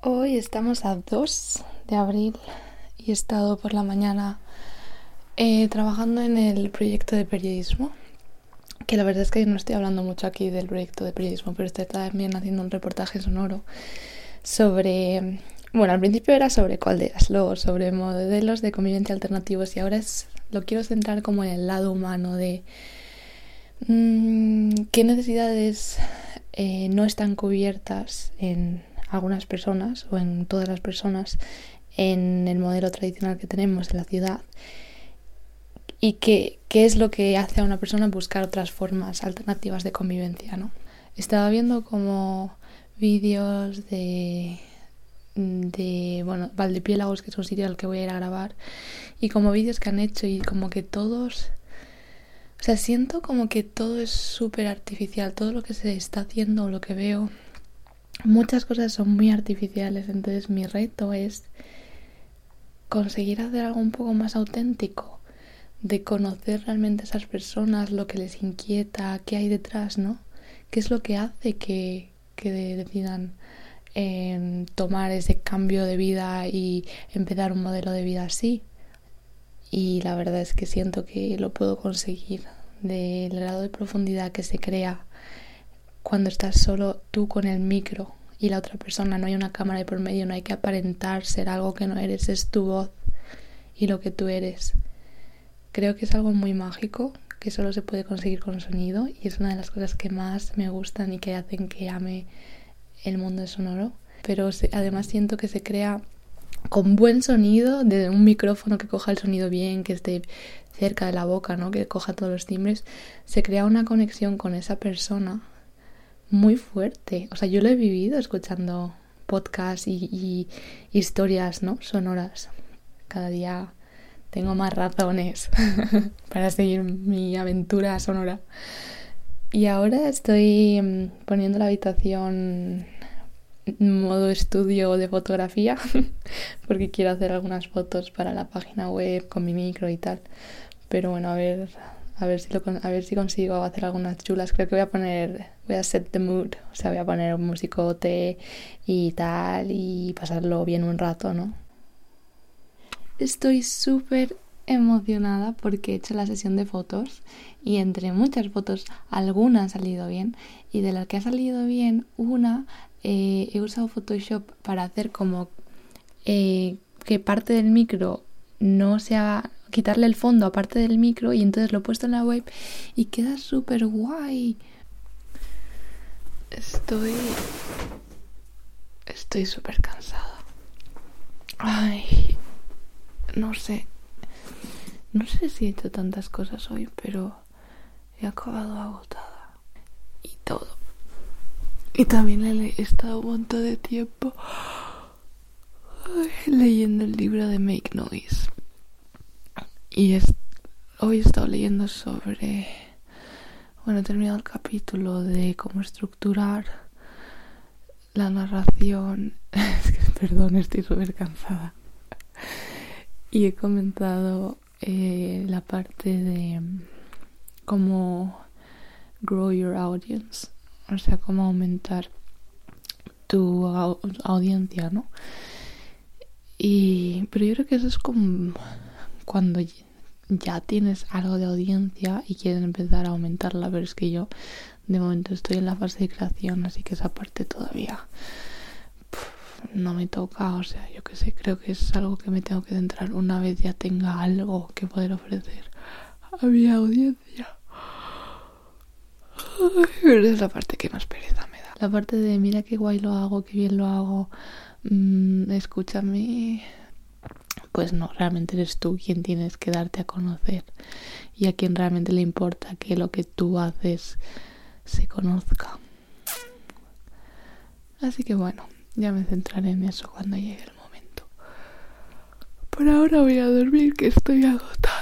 Hoy estamos a 2 de abril y he estado por la mañana eh, trabajando en el proyecto de periodismo. Que la verdad es que no estoy hablando mucho aquí del proyecto de periodismo, pero estoy también haciendo un reportaje sonoro sobre. Bueno, al principio era sobre calderas, luego sobre modelos de convivencia alternativos y ahora es lo quiero centrar como en el lado humano de mmm, qué necesidades eh, no están cubiertas en algunas personas o en todas las personas en el modelo tradicional que tenemos en la ciudad y qué, qué es lo que hace a una persona buscar otras formas alternativas de convivencia, ¿no? Estaba viendo como vídeos de de bueno Valdepiélagos que es un sitio al que voy a ir a grabar y como vídeos que han hecho y como que todos o sea siento como que todo es súper artificial todo lo que se está haciendo lo que veo muchas cosas son muy artificiales, entonces mi reto es conseguir hacer algo un poco más auténtico, de conocer realmente a esas personas, lo que les inquieta, qué hay detrás, ¿no? ¿Qué es lo que hace que, que decidan eh, tomar ese cambio de vida y empezar un modelo de vida así? Y la verdad es que siento que lo puedo conseguir del grado de profundidad que se crea cuando estás solo tú con el micro y la otra persona, no hay una cámara de por medio, no hay que aparentar ser algo que no eres, es tu voz y lo que tú eres. Creo que es algo muy mágico que solo se puede conseguir con sonido y es una de las cosas que más me gustan y que hacen que ame el mundo sonoro. Pero además siento que se crea con buen sonido, de un micrófono que coja el sonido bien, que esté cerca de la boca, ¿no? que coja todos los timbres, se crea una conexión con esa persona muy fuerte. O sea, yo lo he vivido escuchando podcasts y, historias, ¿no? Sonoras. Cada día tengo más razones para seguir mi aventura sonora. Y ahora estoy mm, poniendo la habitación modo estudio de fotografía porque quiero hacer algunas fotos para la página web con mi micro y tal. Pero bueno, a ver a ver si lo, a ver si consigo hacer algunas chulas. Creo que voy a poner, voy a set the mood, o sea, voy a poner un musicote y tal y pasarlo bien un rato, ¿no? Estoy súper emocionada porque he hecho la sesión de fotos y entre muchas fotos alguna ha salido bien y de las que ha salido bien una eh, he usado Photoshop para hacer como eh, que parte del micro no sea quitarle el fondo aparte del micro y entonces lo he puesto en la web y queda súper guay. Estoy... Estoy súper cansada. Ay, no sé. No sé si he hecho tantas cosas hoy, pero he acabado agotada. Y todo. Y también he estado un montón de tiempo leyendo el libro de Make Noise. Y hoy he estado leyendo sobre, bueno, he terminado el capítulo de cómo estructurar la narración. es que, perdón, estoy súper cansada. Y he comentado eh, la parte de cómo grow your audience, o sea, cómo aumentar tu audiencia, ¿no? Y, pero yo creo que eso es como cuando ya tienes algo de audiencia y quieren empezar a aumentarla, pero es que yo de momento estoy en la fase de creación, así que esa parte todavía no me toca, o sea, yo que sé, creo que es algo que me tengo que centrar una vez ya tenga algo que poder ofrecer a mi audiencia. pero es la parte que más pereza me da. La parte de mira qué guay lo hago, qué bien lo hago, mmm, escúchame pues no, realmente eres tú quien tienes que darte a conocer y a quien realmente le importa que lo que tú haces se conozca. Así que bueno, ya me centraré en eso cuando llegue el momento. Por ahora voy a dormir que estoy agotada.